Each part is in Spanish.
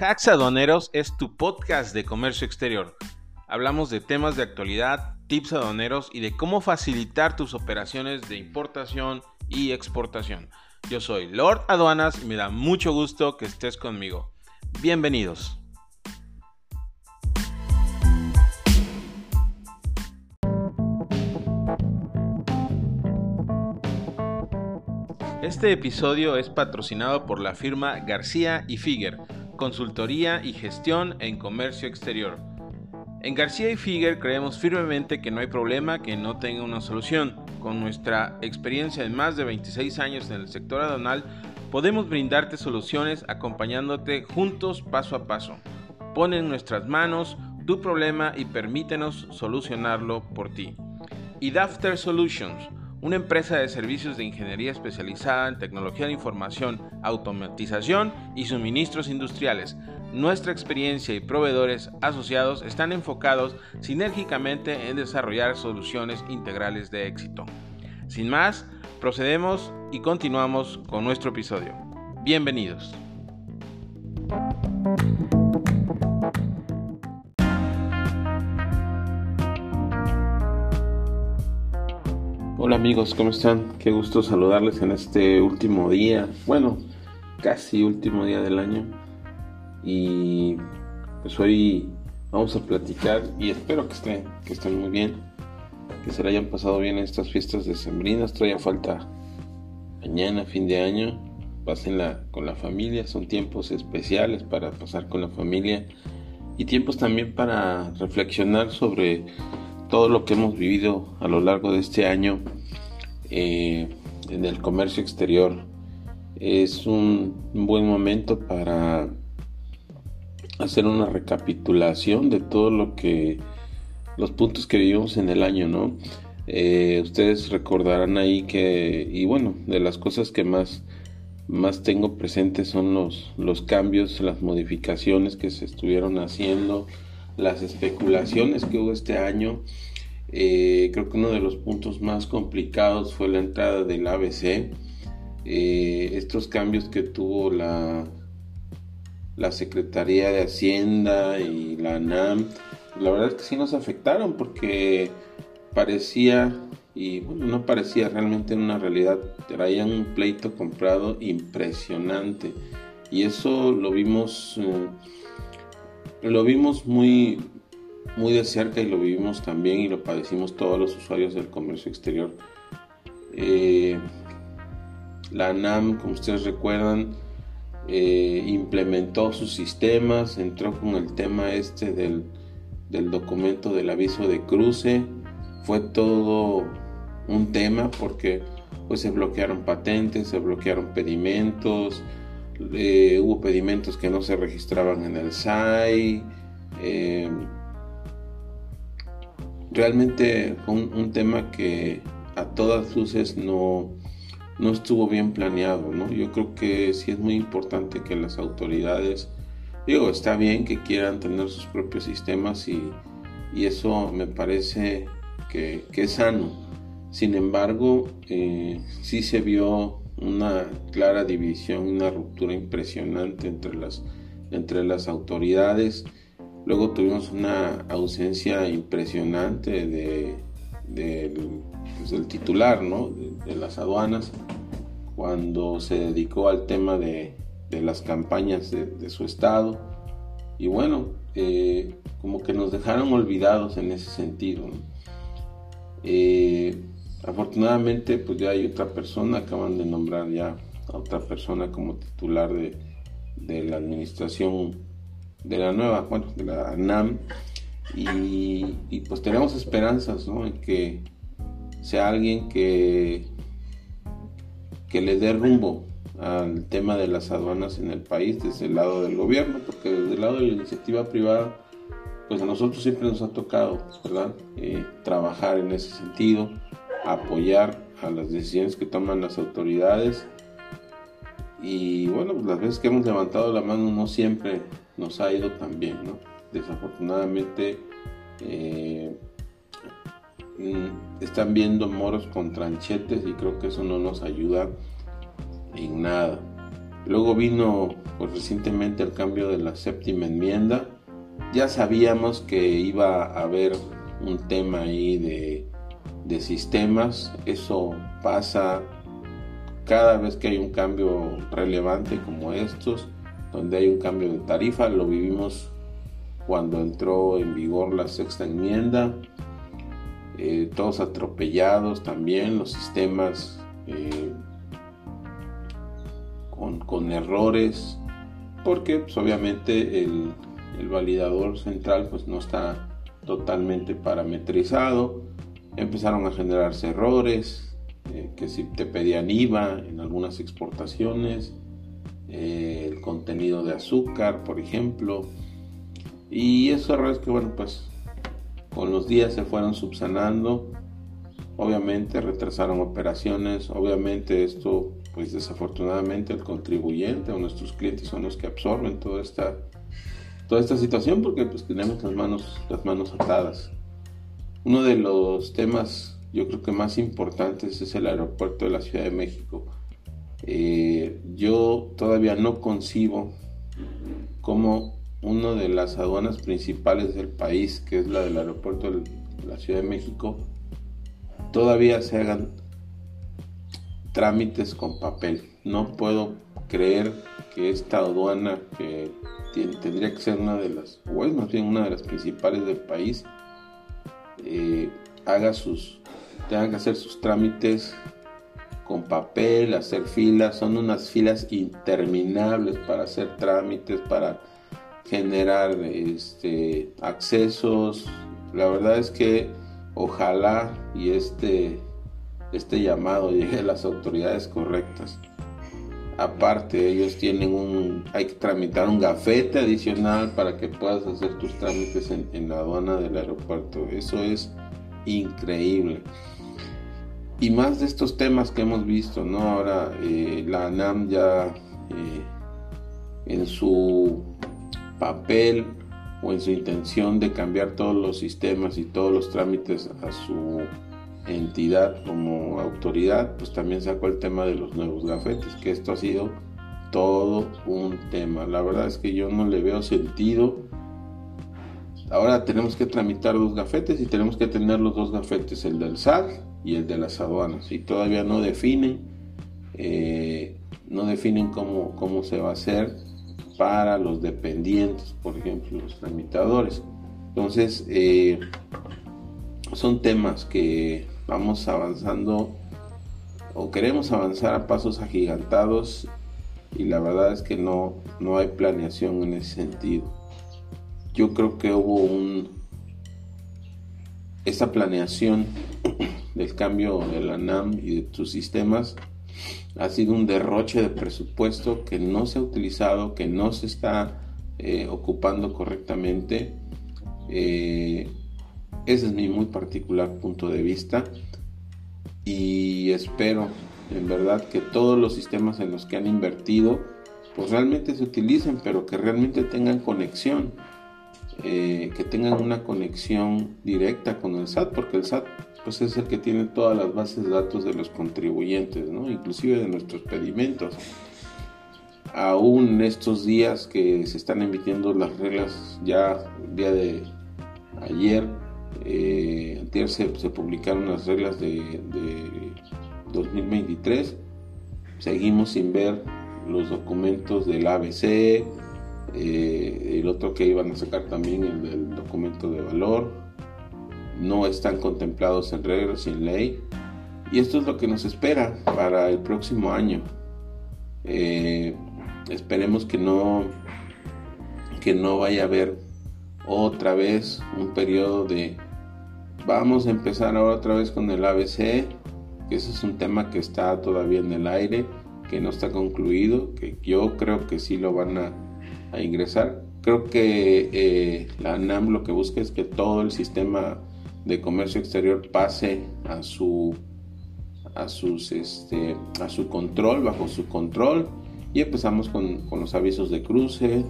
Hacks Aduaneros es tu podcast de comercio exterior. Hablamos de temas de actualidad, tips aduaneros y de cómo facilitar tus operaciones de importación y exportación. Yo soy Lord Aduanas y me da mucho gusto que estés conmigo. Bienvenidos. Este episodio es patrocinado por la firma García y Figuer, consultoría y gestión en comercio exterior. En García y Figuer creemos firmemente que no hay problema que no tenga una solución. Con nuestra experiencia de más de 26 años en el sector aduanal, podemos brindarte soluciones acompañándote juntos paso a paso. Pon en nuestras manos tu problema y permítenos solucionarlo por ti. Y Dafter Solutions una empresa de servicios de ingeniería especializada en tecnología de información, automatización y suministros industriales. Nuestra experiencia y proveedores asociados están enfocados sinérgicamente en desarrollar soluciones integrales de éxito. Sin más, procedemos y continuamos con nuestro episodio. Bienvenidos. Hola amigos, ¿cómo están? Qué gusto saludarles en este último día, bueno, casi último día del año. Y pues hoy vamos a platicar y espero que estén, que estén muy bien, que se le hayan pasado bien estas fiestas de sembrinas. Todavía falta mañana, fin de año, pásenla con la familia, son tiempos especiales para pasar con la familia y tiempos también para reflexionar sobre todo lo que hemos vivido a lo largo de este año eh, en el comercio exterior. Es un, buen momento para hacer una recapitulación de todo lo que los puntos que vivimos en el año, ¿no? Eh, ustedes recordarán ahí que, y bueno, de las cosas que más, más tengo presentes son los, los cambios, las modificaciones que se estuvieron haciendo, las especulaciones que hubo este año. Eh, creo que uno de los puntos más complicados fue la entrada del ABC. Eh, estos cambios que tuvo la, la Secretaría de Hacienda y la NAM, la verdad es que sí nos afectaron porque parecía, y bueno, no parecía realmente en una realidad, traían un pleito comprado impresionante. Y eso lo vimos... Eh, lo vimos muy, muy de cerca y lo vivimos también y lo padecimos todos los usuarios del comercio exterior. Eh, la NAM, como ustedes recuerdan, eh, implementó sus sistemas, entró con el tema este del, del documento del aviso de cruce. Fue todo un tema porque pues se bloquearon patentes, se bloquearon pedimentos, eh, hubo pedimentos que no se registraban en el SAI. Eh, realmente fue un, tema que a todas luces no, no estuvo bien planeado. ¿no? Yo creo que sí es muy importante que las autoridades, digo, está bien que quieran tener sus propios sistemas y, eso me parece que, es sano. Sin embargo, eh, sí se vio una clara división, una ruptura impresionante entre las, entre las autoridades. Luego tuvimos una ausencia impresionante de, pues, del titular ¿no? de, las aduanas cuando se dedicó al tema de, las campañas de, su estado. Y bueno, eh, como que nos dejaron olvidados en ese sentido. Eh, Afortunadamente, pues ya hay otra persona, acaban de nombrar ya a otra persona como titular de, la administración de la nueva, bueno, de la NAM. Y, pues tenemos esperanzas, ¿no? En que sea alguien que, que le dé rumbo al tema de las aduanas en el país desde el lado del gobierno, porque desde el lado de la iniciativa privada, pues a nosotros siempre nos ha tocado, ¿verdad? Eh, trabajar en ese sentido apoyar a las decisiones que toman las autoridades. Y bueno, pues las veces que hemos levantado la mano no siempre nos ha ido tan bien, ¿no? Desafortunadamente eh, mm, están viendo moros con tranchetes y creo que eso no nos ayuda en nada. Luego vino pues, recientemente el cambio de la séptima enmienda. Ya sabíamos que iba a haber un tema ahí de, de sistemas. Eso pasa cada vez que hay un cambio relevante como estos, donde hay un cambio de tarifa. Lo vivimos cuando entró en vigor la sexta enmienda. Eh, todos atropellados también, los sistemas eh, con, errores, porque pues, obviamente el, validador central pues, no está totalmente parametrizado, empezaron a generarse errores, eh, que si te pedían IVA en algunas exportaciones, el contenido de azúcar, por ejemplo, y esos errores que, bueno, pues con los días se fueron subsanando. Obviamente retrasaron operaciones. Obviamente esto, pues desafortunadamente el contribuyente o nuestros clientes son los que absorben toda esta, toda esta situación porque pues tenemos las manos, las manos atadas. Uno de los temas yo creo que más importantes es el aeropuerto de la Ciudad de México. Eh, yo todavía no concibo cómo una de las aduanas principales del país, que es la del aeropuerto de la Ciudad de México, todavía se hagan trámites con papel. No puedo creer que esta aduana, que tendría que ser una de las, o es más bien una de las principales del país, eh, haga sus, tenga que hacer sus trámites con papel, hacer filas, son unas filas interminables para hacer trámites, para generar este, accesos. La verdad es que ojalá y este, este llamado llegue a las autoridades correctas. Aparte, ellos tienen un, hay que tramitar un gafete adicional para que puedas hacer tus trámites en, la aduana del aeropuerto. Eso es increíble. Y más de estos temas que hemos visto, ¿no? Ahora eh, la ANAM ya eh, en su papel o en su intención de cambiar todos los sistemas y todos los trámites a su entidad como autoridad, pues también sacó el tema de los nuevos gafetes, que esto ha sido todo un tema. La verdad es que yo no le veo sentido. Ahora tenemos que tramitar dos gafetes y tenemos que tener los dos gafetes, el del SAT y el de las aduanas. Y todavía no definen, eh, no definen cómo, cómo se va a hacer para los dependientes, por ejemplo, los tramitadores. Entonces, eh, son temas que vamos avanzando o queremos avanzar a pasos agigantados y la verdad es que no, no hay planeación en ese sentido. Yo creo que hubo un esa planeación del cambio de la NAM y de sus sistemas ha sido un derroche de presupuesto que no se ha utilizado, que no se está eh, ocupando correctamente. Eh, ese es mi muy particular punto de vista y espero en verdad que todos los sistemas en los que han invertido pues realmente se utilicen pero que realmente tengan conexión eh, que tengan una conexión directa con el SAT porque el SAT pues es el que tiene todas las bases de datos de los contribuyentes, ¿no? inclusive de nuestros pedimentos. Aún estos días que se están emitiendo las reglas, ya el día de ayer, eh, se, publicaron las reglas de, 2023, seguimos sin ver los documentos del ABC, eh, el otro que iban a sacar también, el del documento de valor, no están contemplados en reglas en ley. Y esto es lo que nos espera para el próximo año. Eh, esperemos que no, que no vaya a haber otra vez un periodo de vamos a empezar ahora otra vez con el ABC, que ese es un tema que está todavía en el aire, que no está concluido, que yo creo que sí lo van a, ingresar. Creo que eh, la NAM lo que busca es que todo el sistema de comercio exterior pase a su a sus este a su control bajo su control y empezamos con, los avisos de cruce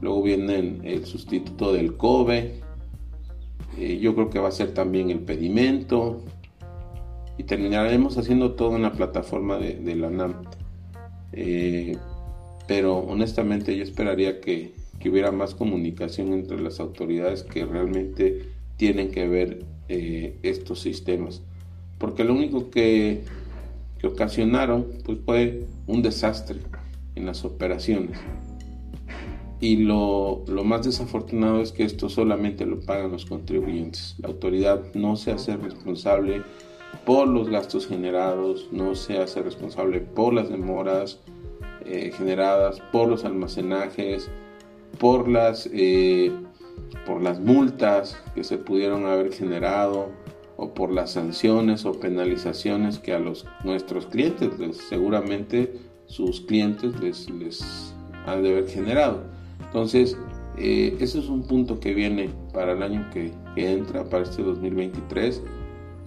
luego viene el sustituto del COBE eh, yo creo que va a ser también el pedimento y terminaremos haciendo todo en la plataforma de, la NAM Eh, pero honestamente yo esperaría que, hubiera más comunicación entre las autoridades que realmente tienen que ver eh, estos sistemas. Porque lo único que, que ocasionaron pues, fue un desastre en las operaciones. Y lo, lo, más desafortunado es que esto solamente lo pagan los contribuyentes. La autoridad no se hace responsable por los gastos generados, no se hace responsable por las demoras, eh, generadas por los almacenajes, por las, eh, por las multas que se pudieron haber generado o por las sanciones o penalizaciones que a los, nuestros clientes, seguramente sus clientes les, les han de haber generado. Entonces, eh, ese es un punto que viene para el año que, entra, para este 2023,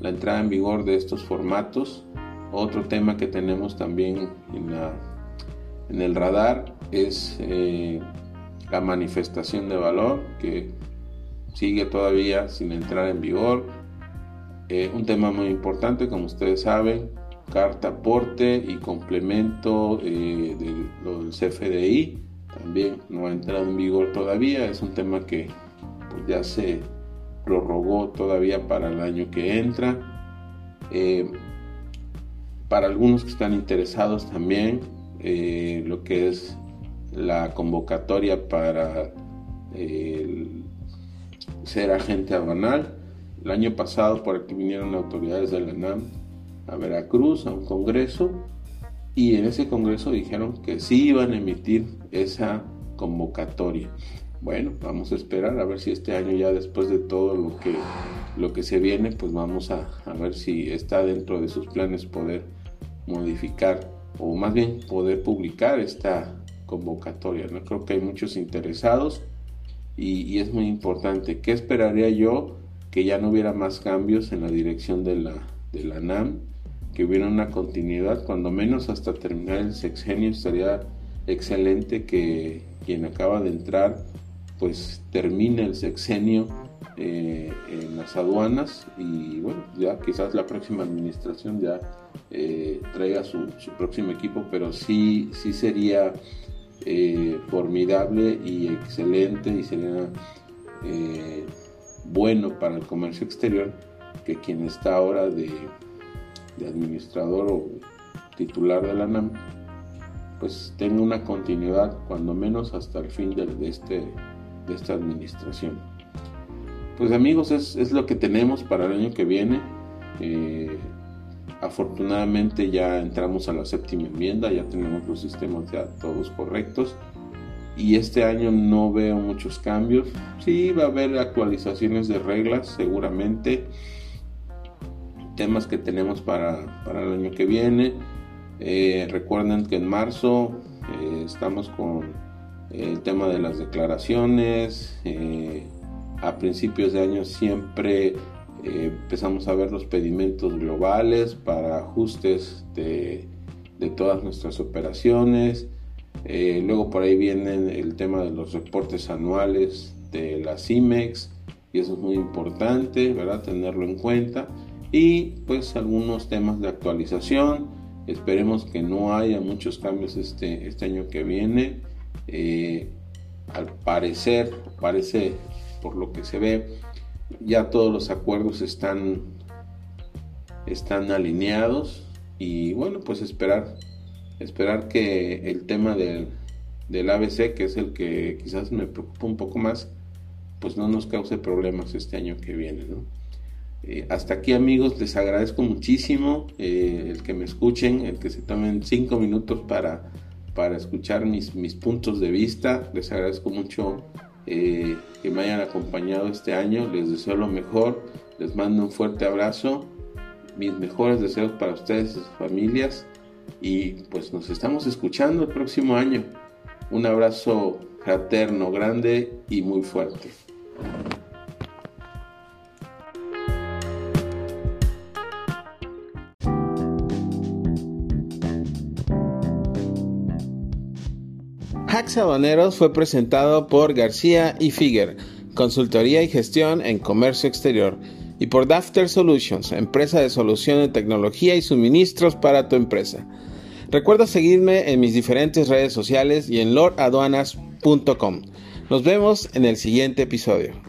la entrada en vigor de estos formatos. Otro tema que tenemos también en el radar es eh, la manifestación de valor que sigue todavía sin entrar en vigor. Eh, un tema muy importante, como ustedes saben, carta aporte y complemento eh, del, CFDI también no ha entrado en vigor todavía. Es un tema que pues, ya se prorrogó todavía para el año que entra. para algunos que están interesados también, eh, lo que es la convocatoria para ser agente aduanal. El año pasado por aquí vinieron autoridades de la NAM a Veracruz a un congreso y en ese congreso dijeron que sí iban a emitir esa convocatoria. Bueno, vamos a esperar a ver si este año ya después de todo lo que, lo que se viene, pues vamos a, a ver si está dentro de sus planes poder modificar o más bien poder publicar esta convocatoria. ¿no? Creo que hay muchos interesados y, es muy importante. ¿Qué esperaría yo? Que ya no hubiera más cambios en la dirección de la, de la NAM, que hubiera una continuidad, cuando menos hasta terminar el sexenio estaría excelente que quien acaba de entrar pues termine el sexenio eh, en las aduanas y bueno, ya quizás la próxima administración ya eh, traiga su, próximo equipo, pero sí, sí sería eh, formidable y excelente y sería bueno para el comercio exterior que quien está ahora de, administrador o titular de la NAM pues tenga una continuidad cuando menos hasta el fin de, este, de esta administración. Pues amigos, es, lo que tenemos para el año que viene. Eh, afortunadamente ya entramos a la séptima enmienda, ya tenemos los sistemas ya todos correctos. Y este año no veo muchos cambios. Sí, va a haber actualizaciones de reglas seguramente. Temas que tenemos para, el año que viene. Eh, recuerden que en marzo eh, estamos con el tema de las declaraciones a principios de año siempre eh, empezamos a ver los pedimentos globales para ajustes de, todas nuestras operaciones. Eh, luego por ahí viene el tema de los reportes anuales de la CIMEX y eso es muy importante, ¿verdad? Tenerlo en cuenta. Y pues algunos temas de actualización. Esperemos que no haya muchos cambios este, este año que viene. Eh, al parecer, parece por lo que se ve, ya todos los acuerdos están, están alineados y bueno, pues esperar, esperar que el tema del, del ABC, que es el que quizás me preocupa un poco más, pues no nos cause problemas este año que viene. Eh, hasta aquí amigos, les agradezco muchísimo eh, el que me escuchen, el que se tomen cinco minutos para, para escuchar mis, mis puntos de vista. Les agradezco mucho eh, que me hayan acompañado este año. Les deseo lo mejor. Les mando un fuerte abrazo. Mis mejores deseos para ustedes y sus familias. Y pues nos estamos escuchando el próximo año. Un abrazo fraterno, grande y muy fuerte. Hacks Habaneros fue presentado por García y Figuer, consultoría y gestión en comercio exterior, y por Dafter Solutions, empresa de solución de tecnología y suministros para tu empresa. Recuerda seguirme en mis diferentes redes sociales y en lordaduanas.com. Nos vemos en el siguiente episodio.